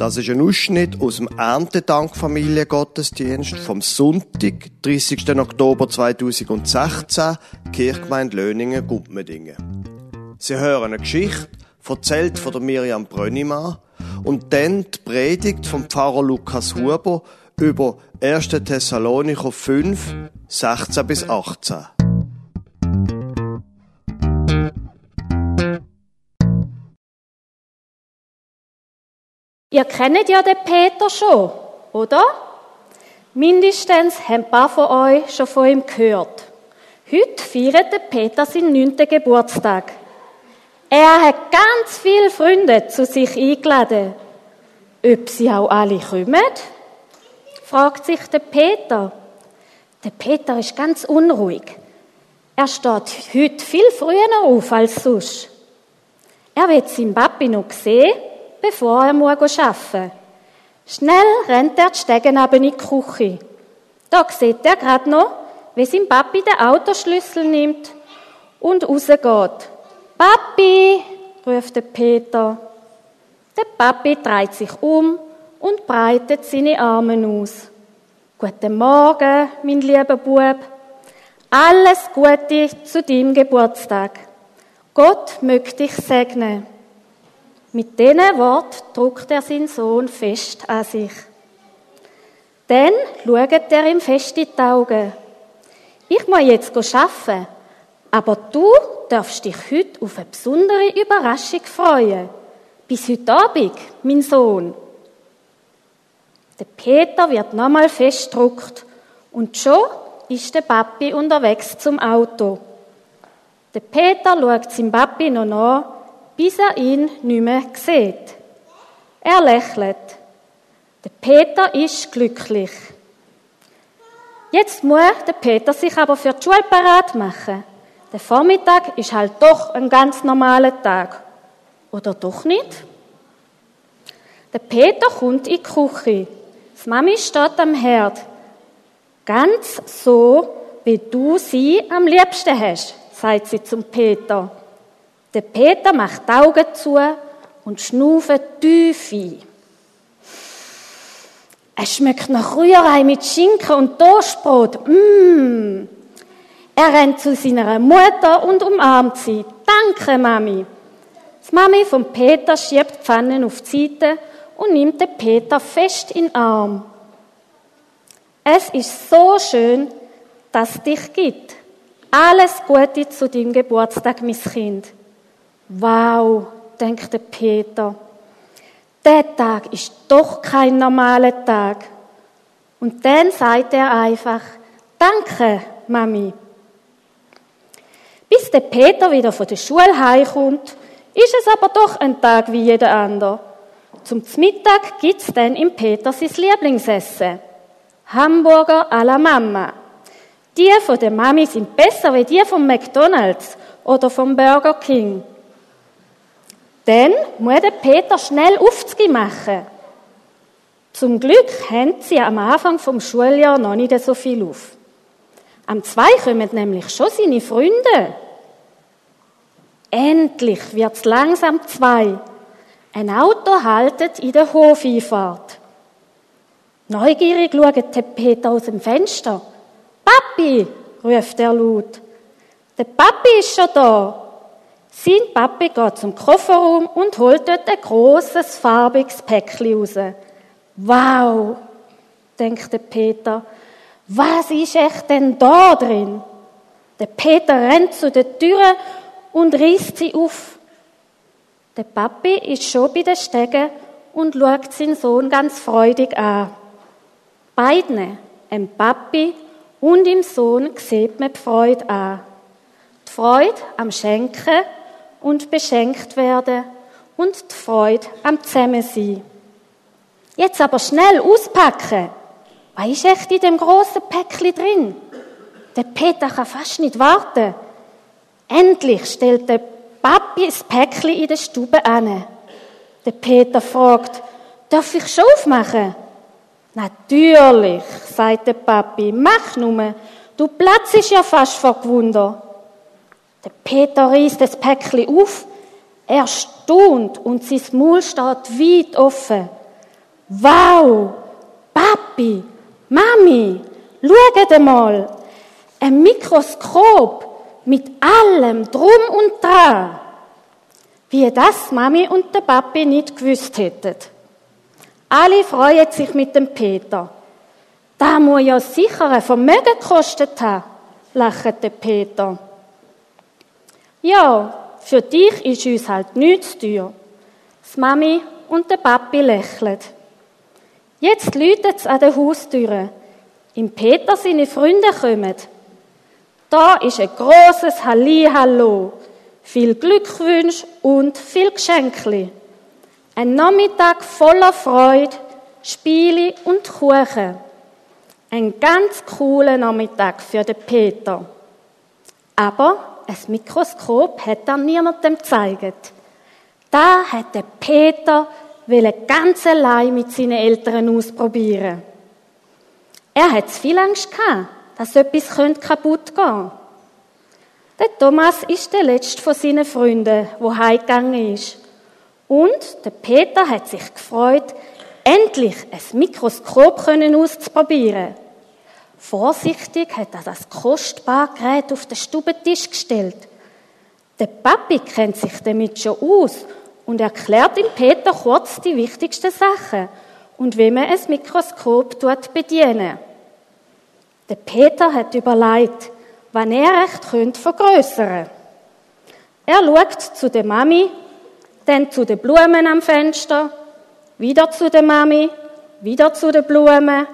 Das ist ein Ausschnitt aus dem Erntedank Familiengottesdienst vom Sonntag, 30. Oktober 2016, Kirchgemeinde Löningen, Gumpmedingen. Sie hören eine Geschichte, erzählt von der Miriam Brönnimann, und dann die Predigt vom Pfarrer Lukas Huber über 1. Thessalonicher 5, 16 bis 18. Ihr kennt ja den Peter schon, oder? Mindestens haben ein paar von euch schon von ihm gehört. Heute feiert der Peter seinen neunten Geburtstag. Er hat ganz viele Freunde zu sich eingeladen. Ob sie auch alle kommen? fragt sich der Peter. Der Peter ist ganz unruhig. Er steht heute viel früher auf als sonst. Er wird seinen Papi noch sehen bevor er arbeiten muss. Schnell rennt er die Stegen in die Küche. Da sieht er gerade noch, wie sein Papi den Autoschlüssel nimmt und rausgeht. Papi, ruft der Peter. Der Papi dreht sich um und breitet seine Arme aus. Guten Morgen, mein lieber Bub. Alles Gute zu deinem Geburtstag. Gott möge dich segnen. Mit diesen Worten drückt er seinen Sohn fest an sich. Dann schaut er ihm fest in die Augen. Ich muss jetzt arbeiten, aber du darfst dich heute auf eine besondere Überraschung freuen. Bis heute Abend, mein Sohn. Der Peter wird nochmal festgedruckt und schon ist der Papi unterwegs zum Auto. Der Peter schaut seinem Papi noch nach bis er ihn nicht mehr sieht. Er lächelt. Der Peter ist glücklich. Jetzt muss der Peter sich aber für die Schule parat machen. Der Vormittag ist halt doch ein ganz normaler Tag. Oder doch nicht? Der Peter kommt in die Küche. Die Mami steht am Herd. Ganz so, wie du sie am liebsten hast, sagt sie zum Peter. Der Peter macht die Augen zu und schnauft tief ein. Es schmeckt nach Rührei mit Schinken und Toastbrot. Mmh. Er rennt zu seiner Mutter und umarmt sie. Danke, Mami. Die Mami von Peter schiebt die Pfanne auf die Seite und nimmt den Peter fest in den Arm. Es ist so schön, dass es dich gibt. Alles Gute zu deinem Geburtstag, mein Kind. Wow, denkt der Peter, der Tag ist doch kein normaler Tag. Und dann sagt er einfach, danke, Mami. Bis der Peter wieder von der Schule heimkommt, ist es aber doch ein Tag wie jeder andere. Zum Mittag gibt's dann im Peter sein Lieblingsessen. Hamburger à la Mama. Die von der Mami sind besser wie die vom McDonald's oder vom Burger King. Dann muss der Peter schnell Aufzüge machen. Zum Glück haben sie am Anfang vom Schuljahr noch nicht so viel auf. Am zwei kommen nämlich schon seine Freunde. Endlich wird's langsam zwei. Ein Auto haltet in der Hofeinfahrt. Neugierig schaut der Peter aus dem Fenster. Papi, ruft er laut. Der Papi ist schon da. Sein Papi geht zum Kofferraum und holt dort ein großes farbiges Päckchen raus. Wow, denkt der Peter. Was ist echt denn da drin? Der Peter rennt zu der Tür und reißt sie auf. Der Papi ist schon bei den Stegen und schaut seinen Sohn ganz freudig an. Beiden, dem Papi und dem Sohn, sieht man die Freude an. Die Freude am Schenken und beschenkt werden und die Freude am Zusammensein. Jetzt aber schnell auspacken. Was ist echt in dem großen Päckchen drin? Der Peter kann fast nicht warten. Endlich stellt der Papi das Päckchen in der Stube an. Der Peter fragt, darf ich schon aufmachen? Natürlich, sagt der Papi, mach nur. Du platzest ja fast vor Gewunder. Der Peter reißt das Päckchen auf, er staunt und sein Maul steht weit offen. Wow! Papi, Mami, schaut mal! Ein Mikroskop mit allem drum und dran. Wie das Mami und der Papi nicht gewusst hätten. Alle freuen sich mit dem Peter. Da muss ja sicher ein Vermögen gekostet haben, lacht der Peter. Ja, für dich ist uns halt nichts teuer. Das Mami und der Papi lächeln. Jetzt läutet es an der Haustüre. Im Peter seine Freunde kommen. Da ist ein großes Hallo, viel Glückwünsch und viel Geschenkli. Ein Nachmittag voller Freude, Spiele und Kuchen. Ein ganz cooler Nachmittag für den Peter. Aber ein Mikroskop hat er niemandem gezeigt. Da hat der Peter ganz allein mit seinen Eltern ausprobieren. Er hat viel Angst gehabt, dass etwas kaputt gehen könnte. Der Thomas ist der letzte von seinen Freunden, wo heimgegangen ist. Und der Peter hat sich gefreut, endlich ein Mikroskop auszuprobieren. Vorsichtig hat er das kostbare Gerät auf den Stubentisch gestellt. Der Papi kennt sich damit schon aus und erklärt ihm Peter kurz die wichtigsten Sachen und wie man ein Mikroskop bedienen Der Peter hat überlegt, wann er recht könnte vergrößern. Er schaut zu der Mami, dann zu den Blumen am Fenster, wieder zu der Mami, wieder zu den Blumen.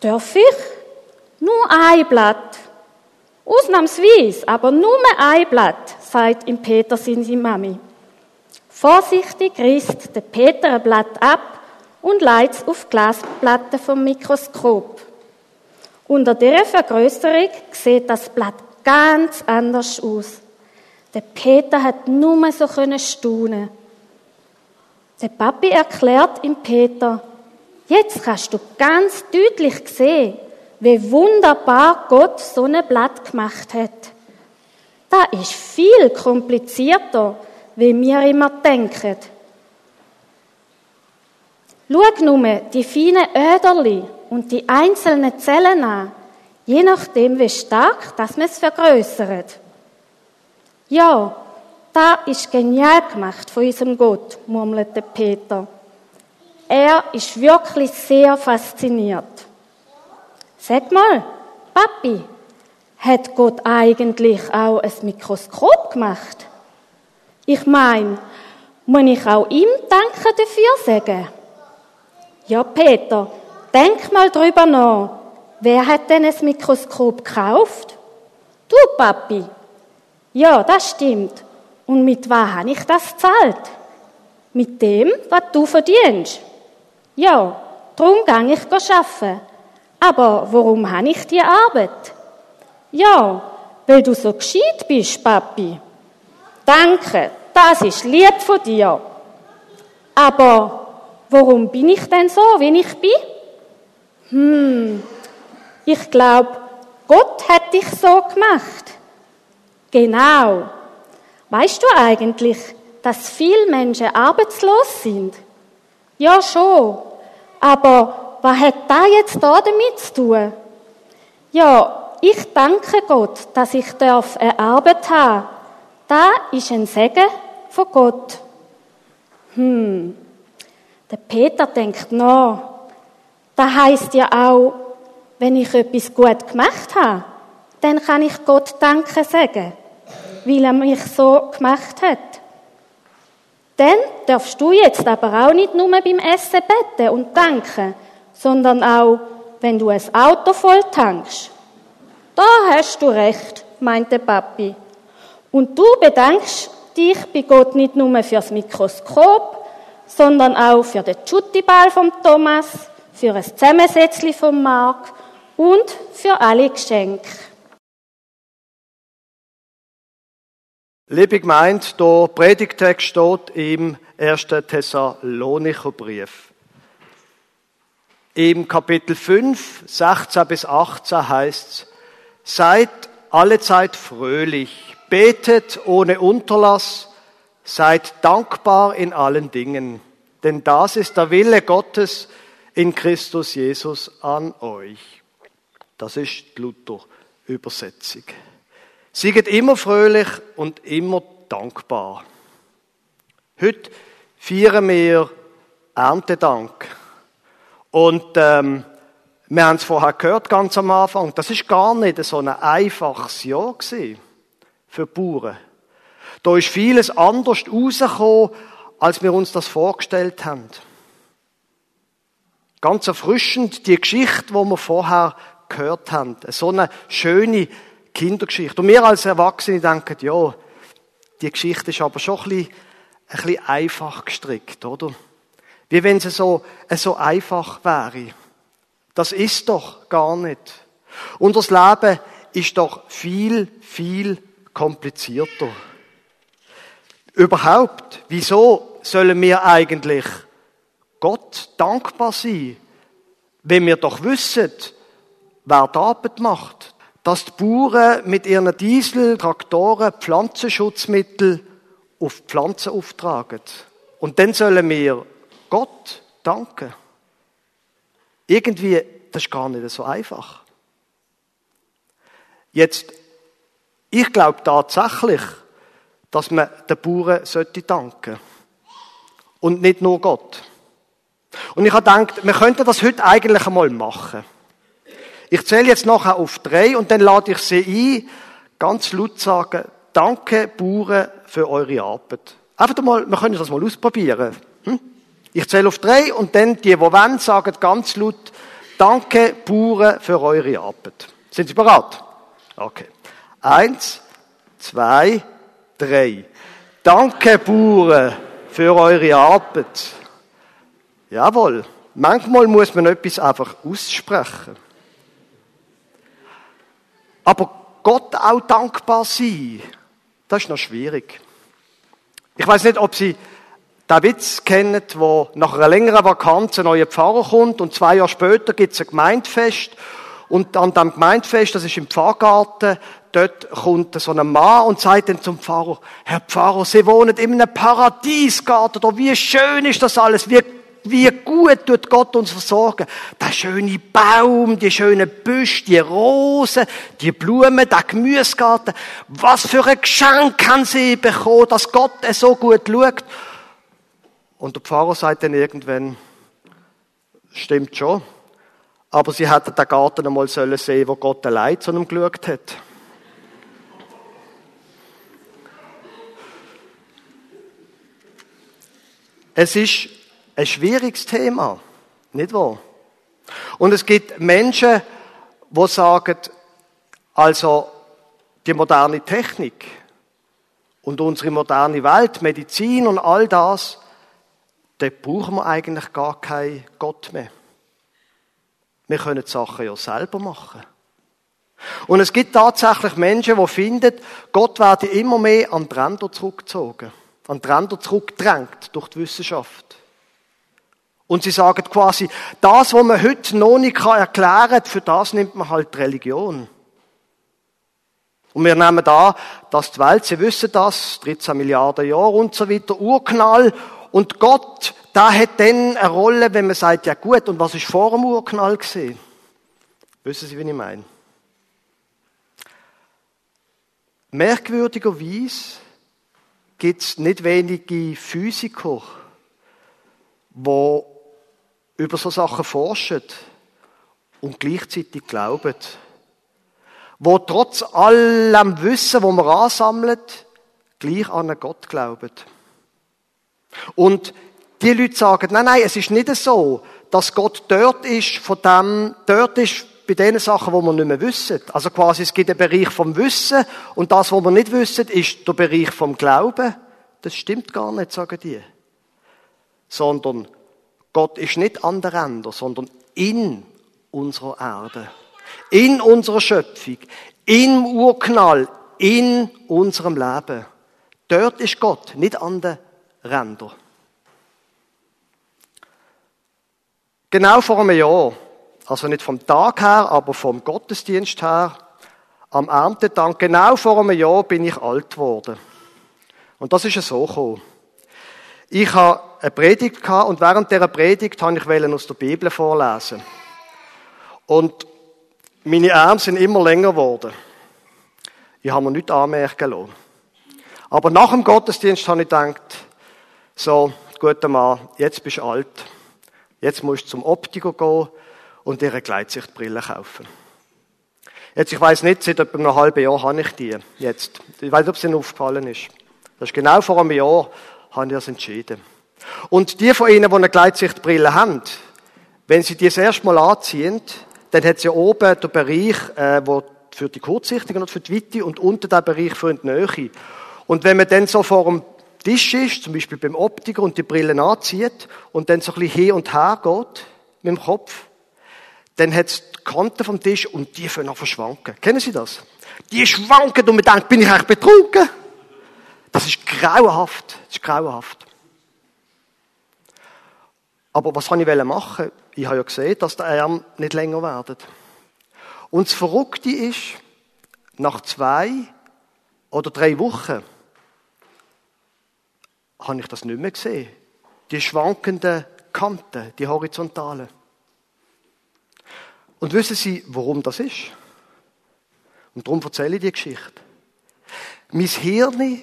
Darf ich? Nur ein Blatt. Ausnahmsweise, aber nur ein Blatt, sagt ihm Peter seine Mami. Vorsichtig reißt der Peter ein Blatt ab und leitet es auf die Glasplatte vom Mikroskop. Unter dieser Vergrößerung sieht das Blatt ganz anders aus. Der Peter hat nur so staunen. Der Papi erklärt ihm Peter, jetzt kannst du ganz deutlich sehen, wie wunderbar Gott so ein Blatt gemacht hat. Da ist viel komplizierter, wie wir immer denken. Schau nur die feinen Öderli und die einzelnen Zellen an, je nachdem, wie stark dass man es vergrößert. Ja, da ist genial gemacht von unserem Gott, murmelte Peter. Er ist wirklich sehr fasziniert. Sag mal, Papi, hat Gott eigentlich auch ein Mikroskop gemacht? Ich meine, muss ich auch ihm Danke dafür sagen? Ja, Peter, denk mal drüber nach. Wer hat denn ein Mikroskop gekauft? Du, Papi. Ja, das stimmt. Und mit was habe ich das zahlt? Mit dem, was du verdienst. Ja, darum gehe ich arbeiten. Aber warum habe ich die Arbeit? Ja, weil du so gescheit bist, Papi. Danke, das ist lieb von dir. Aber warum bin ich denn so, wie ich bin? Hm, ich glaube, Gott hat dich so gemacht. Genau. Weißt du eigentlich, dass viele Menschen arbeitslos sind? Ja, schon. Aber was hat da jetzt da damit zu tun? Ja, ich danke Gott, dass ich darf eine Arbeit haben. Da ist ein Segen von Gott. Hm. Der Peter denkt nach. Da heißt ja auch, wenn ich etwas gut gemacht habe, dann kann ich Gott Danke sagen, weil er mich so gemacht hat. Dann darfst du jetzt aber auch nicht nur beim Essen beten und danken, sondern auch, wenn du ein Auto voll tankst. Da hast du recht, meinte Papi. Und du bedankst dich bei Gott nicht nur fürs Mikroskop, sondern auch für den Schuttiball vom Thomas, für ein Zusammensetzli vom Mark und für alle Geschenke. Liebe Gemeinde, der Predigtext steht im 1. Thessalonicher Brief. Im Kapitel 5, 16 bis 18 heißt es, seid allezeit fröhlich, betet ohne Unterlass, seid dankbar in allen Dingen. denn das ist der Wille Gottes in Christus Jesus an euch. Das ist die Luther-Übersetzung. Seid immer fröhlich und immer dankbar. Heute feiern wir Erntedank. Und ähm, wir haben es vorher gehört, ganz am Anfang, das ist gar nicht so ein einfaches Jahr gewesen für die Bauern. Da ist vieles anders rausgekommen, als wir uns das vorgestellt haben. Ganz erfrischend die Geschichte, die wir vorher gehört haben. So eine schöne Kindergeschichte. Und wir als Erwachsene denken, ja, die Geschichte ist aber schon ein bisschen, ein bisschen einfach gestrickt, oder? Wie wenn sie so, so einfach wäre. Das ist doch gar nicht. Unser Leben ist doch viel, viel komplizierter. Überhaupt, wieso sollen wir eigentlich Gott dankbar sein, wenn wir doch wissen, wer die Arbeit macht? Dass die Bauern mit ihren Diesel, Traktoren, Pflanzenschutzmittel auf Pflanzen auftragen. Und dann sollen wir Gott danken. Irgendwie, das ist gar nicht so einfach. Jetzt, ich glaube tatsächlich, dass man den Bauern sollte danken. Und nicht nur Gott. Und ich habe gedacht, wir könnten das heute eigentlich einmal machen. Ich zähle jetzt nachher auf drei und dann lade ich sie ein, ganz laut sagen, danke Bauern für eure Arbeit. Einfach mal, wir können das mal ausprobieren. Ich zähle auf drei und dann die, die wollen, sagen ganz laut, danke Bauern für eure Arbeit. Sind Sie bereit? Okay. Eins, zwei, drei. Danke Bauern für eure Arbeit. Jawohl. Manchmal muss man etwas einfach aussprechen. Aber Gott auch dankbar sein, das ist noch schwierig. Ich weiß nicht, ob Sie Witz kennen, wo nach einer längeren Vakanz ein neuer Pfarrer kommt und zwei Jahre später gibt es ein Gemeindfest und an dem Gemeindfest, das ist im Pfarrgarten, dort kommt so ein Mann und sagt dann zum Pfarrer, Herr Pfarrer, Sie wohnen in einem Paradiesgarten, oder wie schön ist das alles, wie wie gut tut Gott uns versorgen. Der schöne Baum, die schönen Büsche, die Rosen, die Blumen, der Gemüsegarten. Was für ein Geschenk haben sie bekommen, dass Gott es so gut schaut. Und der Pfarrer sagt dann irgendwann, stimmt schon, aber sie hätten den Garten einmal sehen sollen wo Gott allein zu ihm geschaut hat. Es ist ein schwieriges Thema, nicht wahr? Und es gibt Menschen, die sagen, also die moderne Technik und unsere moderne Welt, Medizin und all das, da brauchen wir eigentlich gar keinen Gott mehr. Wir können die Sachen ja selber machen. Und es gibt tatsächlich Menschen, die finden, Gott werde immer mehr an die Ränder zurückgezogen, an die Ränder zurückgedrängt durch die Wissenschaft. Und sie sagen quasi, das, was man heute noch nicht erklären kann, für das nimmt man halt Religion. Und wir nehmen da, dass die Welt, Sie wissen das, 13 Milliarden Jahre und so weiter, Urknall. Und Gott, da hat dann eine Rolle, wenn man sagt, ja gut, und was ist vor dem Urknall gesehen? Wissen Sie, wie ich meine? Merkwürdigerweise gibt es nicht wenige Physiker, die über so Sachen forschen und gleichzeitig glauben. Wo trotz allem Wissen, wo man ansammelt, gleich an einen Gott glauben. Und die Leute sagen, nein, nein, es ist nicht so, dass Gott dort ist, von dem, dort ist bei den Sachen, wo wir nicht mehr wissen. Also quasi, es gibt einen Bereich vom Wissen und das, was wir nicht wissen, ist der Bereich vom Glauben. Das stimmt gar nicht, sagen die. Sondern Gott ist nicht an der Ränder, sondern in unserer Erde, in unserer Schöpfung, im Urknall, in unserem Leben. Dort ist Gott, nicht an den Rändern. Genau vor einem Jahr, also nicht vom Tag her, aber vom Gottesdienst her, am Erntetag, genau vor einem Jahr bin ich alt geworden. Und das ist so gekommen. Ich habe eine Predigt gehabt und während dieser Predigt habe ich aus der Bibel vorlesen. Und meine Arme sind immer länger geworden. Ich habe mir nichts anmerken lassen. Aber nach dem Gottesdienst habe ich gedacht, so, guter Mann, jetzt bist du alt. Jetzt musst du zum Optiker gehen und dir eine Gleitsichtbrille kaufen. Jetzt, ich weiß nicht, seit etwa einem halben Jahr habe ich die. Jetzt. Ich weiß nicht, ob es Ihnen aufgefallen ist. Das ist genau vor einem Jahr, habe ich das entschieden. Und die von Ihnen, die eine Gleitsichtbrille haben, wenn Sie die das erste Mal anziehen, dann hat sie ja oben den Bereich, äh, wo für die Kurzsichtigen und für die Weite und unten den Bereich für die Nähe. Und wenn man dann so vor dem Tisch ist, zum Beispiel beim Optiker und die Brille anzieht und dann so ein bisschen hin und her geht mit dem Kopf, dann hat es die Kanten vom Tisch und die fangen an verschwanken. Kennen Sie das? Die schwanken und man denkt, bin ich eigentlich betrunken? Das ist grauenhaft. Das ist grauenhaft. Aber was habe ich machen? Ich habe ja gesehen, dass der Arm nicht länger werden. Und das Verrückte ist, nach zwei oder drei Wochen habe ich das nicht mehr gesehen. Die schwankenden Kanten, die horizontalen. Und wissen Sie, warum das ist? Und darum erzähle ich die Geschichte. Mein Hirn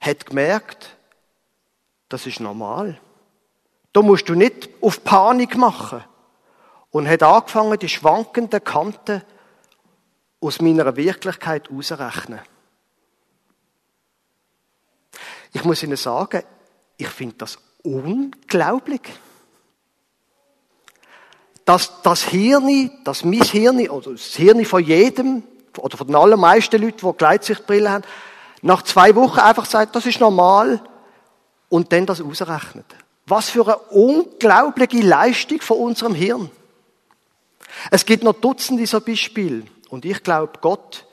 hat gemerkt, das ist normal. Da musst du nicht auf Panik machen. Und hat angefangen, die schwankenden Kanten aus meiner Wirklichkeit auszurechnen. Ich muss Ihnen sagen, ich finde das unglaublich. Dass das Hirn, dass mein Hirn, oder das Hirn von jedem, oder von den allermeisten Leuten, die Gleitsichtbrille haben, nach zwei Wochen einfach sagt, das ist normal, und dann das ausrechnet. Was für eine unglaubliche Leistung von unserem Hirn. Es gibt noch Dutzende dieser Beispiele. Und ich glaube, Gott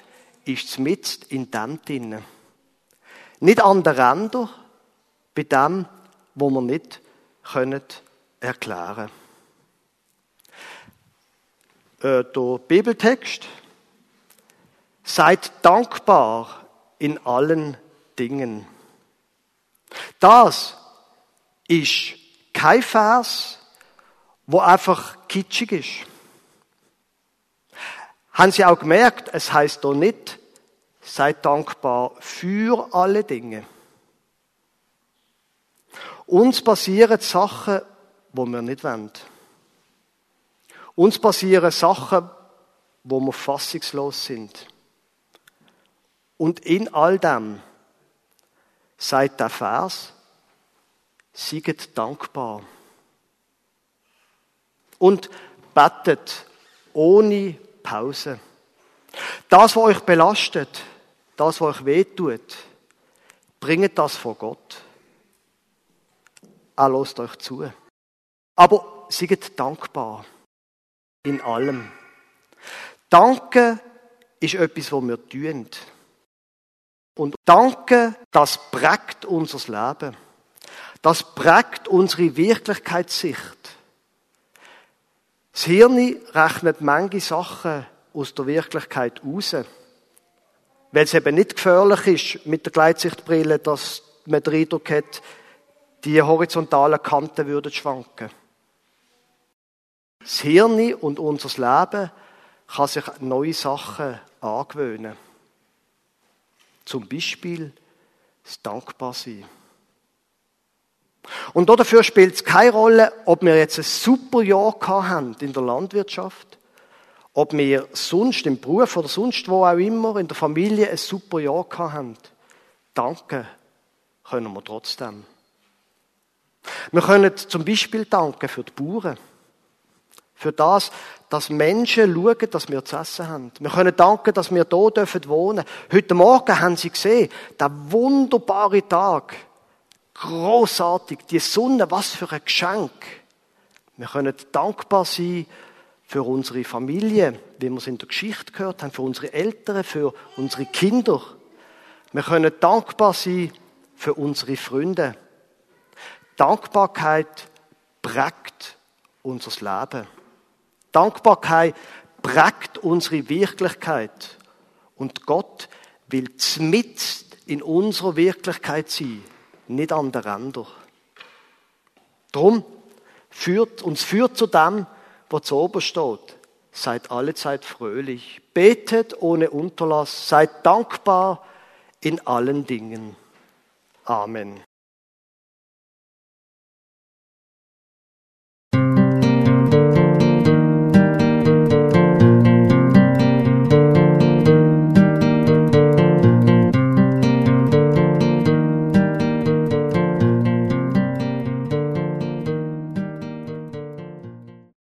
ist mit in dem drinnen. Nicht an der Ränder, bei dem, wo wir nicht können erklären äh, Der Bibeltext Seid dankbar in allen Dingen. Das ist kein Vers, wo einfach kitschig ist. Haben Sie auch gemerkt, es heißt doch nicht, seid dankbar für alle Dinge. Uns passieren Sachen, wo wir nicht wollen. Uns passieren Sachen, wo wir fassungslos sind. Und in all dem sagt der Vers, sieget dankbar. Und betet ohne Pause. Das, was euch belastet, das, was euch wehtut, bringt das vor Gott. Er lässt euch zu. Aber seid dankbar. In allem. Danke ist etwas, was wir tun. Und Danke, das prägt unser Leben. Das prägt unsere Wirklichkeitssicht. Das Hirn rechnet manche Sachen aus der Wirklichkeit raus. Weil es eben nicht gefährlich ist mit der Gleitsichtbrille, dass man den Eindruck hat, die horizontalen Kanten würden schwanken. Das Hirn und unser Leben kann sich neue Sachen angewöhnen. Zum Beispiel das Dankbarsein. Und dafür spielt es keine Rolle, ob wir jetzt ein super Jahr haben in der Landwirtschaft, ob wir sonst im Beruf oder sonst wo auch immer in der Familie ein super Jahr haben. Danke können wir trotzdem. Wir können zum Beispiel danken für die Bauern. Für das, dass Menschen schauen, dass wir zu essen haben. Wir können danken, dass wir hier wohnen dürfen. Heute Morgen haben Sie gesehen, der wunderbare Tag. Großartig, die Sonne, was für ein Geschenk. Wir können dankbar sein für unsere Familie, wie wir es in der Geschichte gehört haben, für unsere Eltern, für unsere Kinder. Wir können dankbar sein für unsere Freunde. Dankbarkeit prägt unser Leben. Dankbarkeit prägt unsere Wirklichkeit. Und Gott will zmitzt in unserer Wirklichkeit sein. nicht an den Rändern. Drum führt, uns führt zu dem, zu oben steht. Seid alle Zeit fröhlich, betet ohne Unterlass, seid dankbar in allen Dingen. Amen.